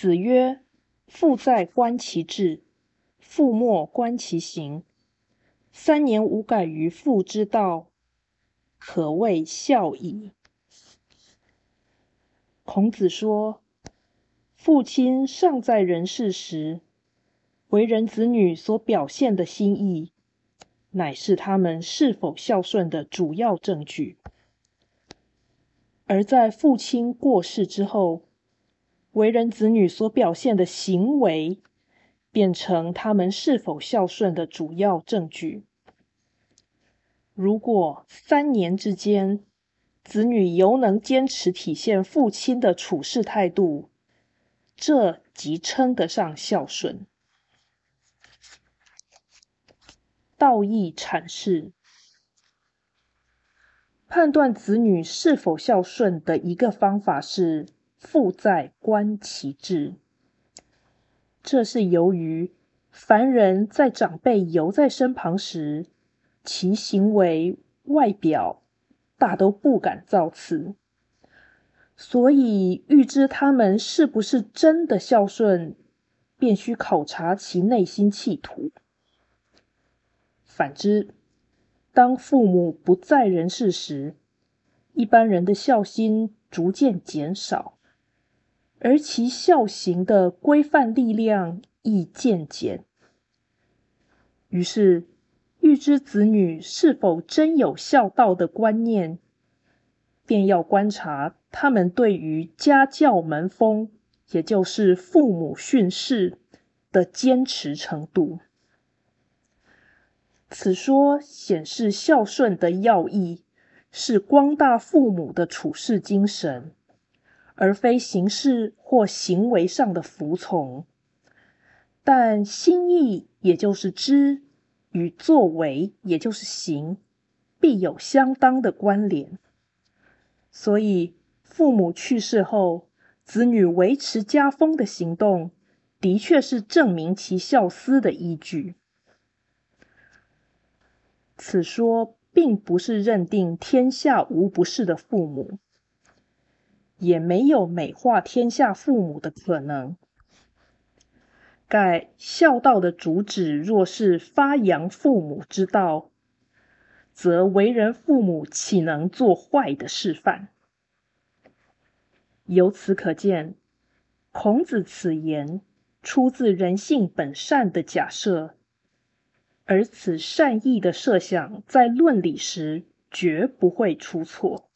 子曰：“父在，观其志；父莫，观其行。三年无改于父之道，可谓孝矣。”孔子说，父亲尚在人世时，为人子女所表现的心意，乃是他们是否孝顺的主要证据；而在父亲过世之后，为人子女所表现的行为，变成他们是否孝顺的主要证据。如果三年之间，子女犹能坚持体现父亲的处事态度，这即称得上孝顺。道义阐释，判断子女是否孝顺的一个方法是。父在，观其志。这是由于凡人在长辈犹在身旁时，其行为外表大都不敢造次，所以欲知他们是不是真的孝顺，便需考察其内心企图。反之，当父母不在人世时，一般人的孝心逐渐减少。而其孝行的规范力量亦渐减，于是欲知子女是否真有孝道的观念，便要观察他们对于家教门风，也就是父母训示的坚持程度。此说显示孝顺的要义是光大父母的处世精神。而非形式或行为上的服从，但心意也就是知与作为也就是行，必有相当的关联。所以，父母去世后，子女维持家风的行动，的确是证明其孝思的依据。此说并不是认定天下无不是的父母。也没有美化天下父母的可能。盖孝道的主旨若是发扬父母之道，则为人父母岂能做坏的示范？由此可见，孔子此言出自人性本善的假设，而此善意的设想在论理时绝不会出错。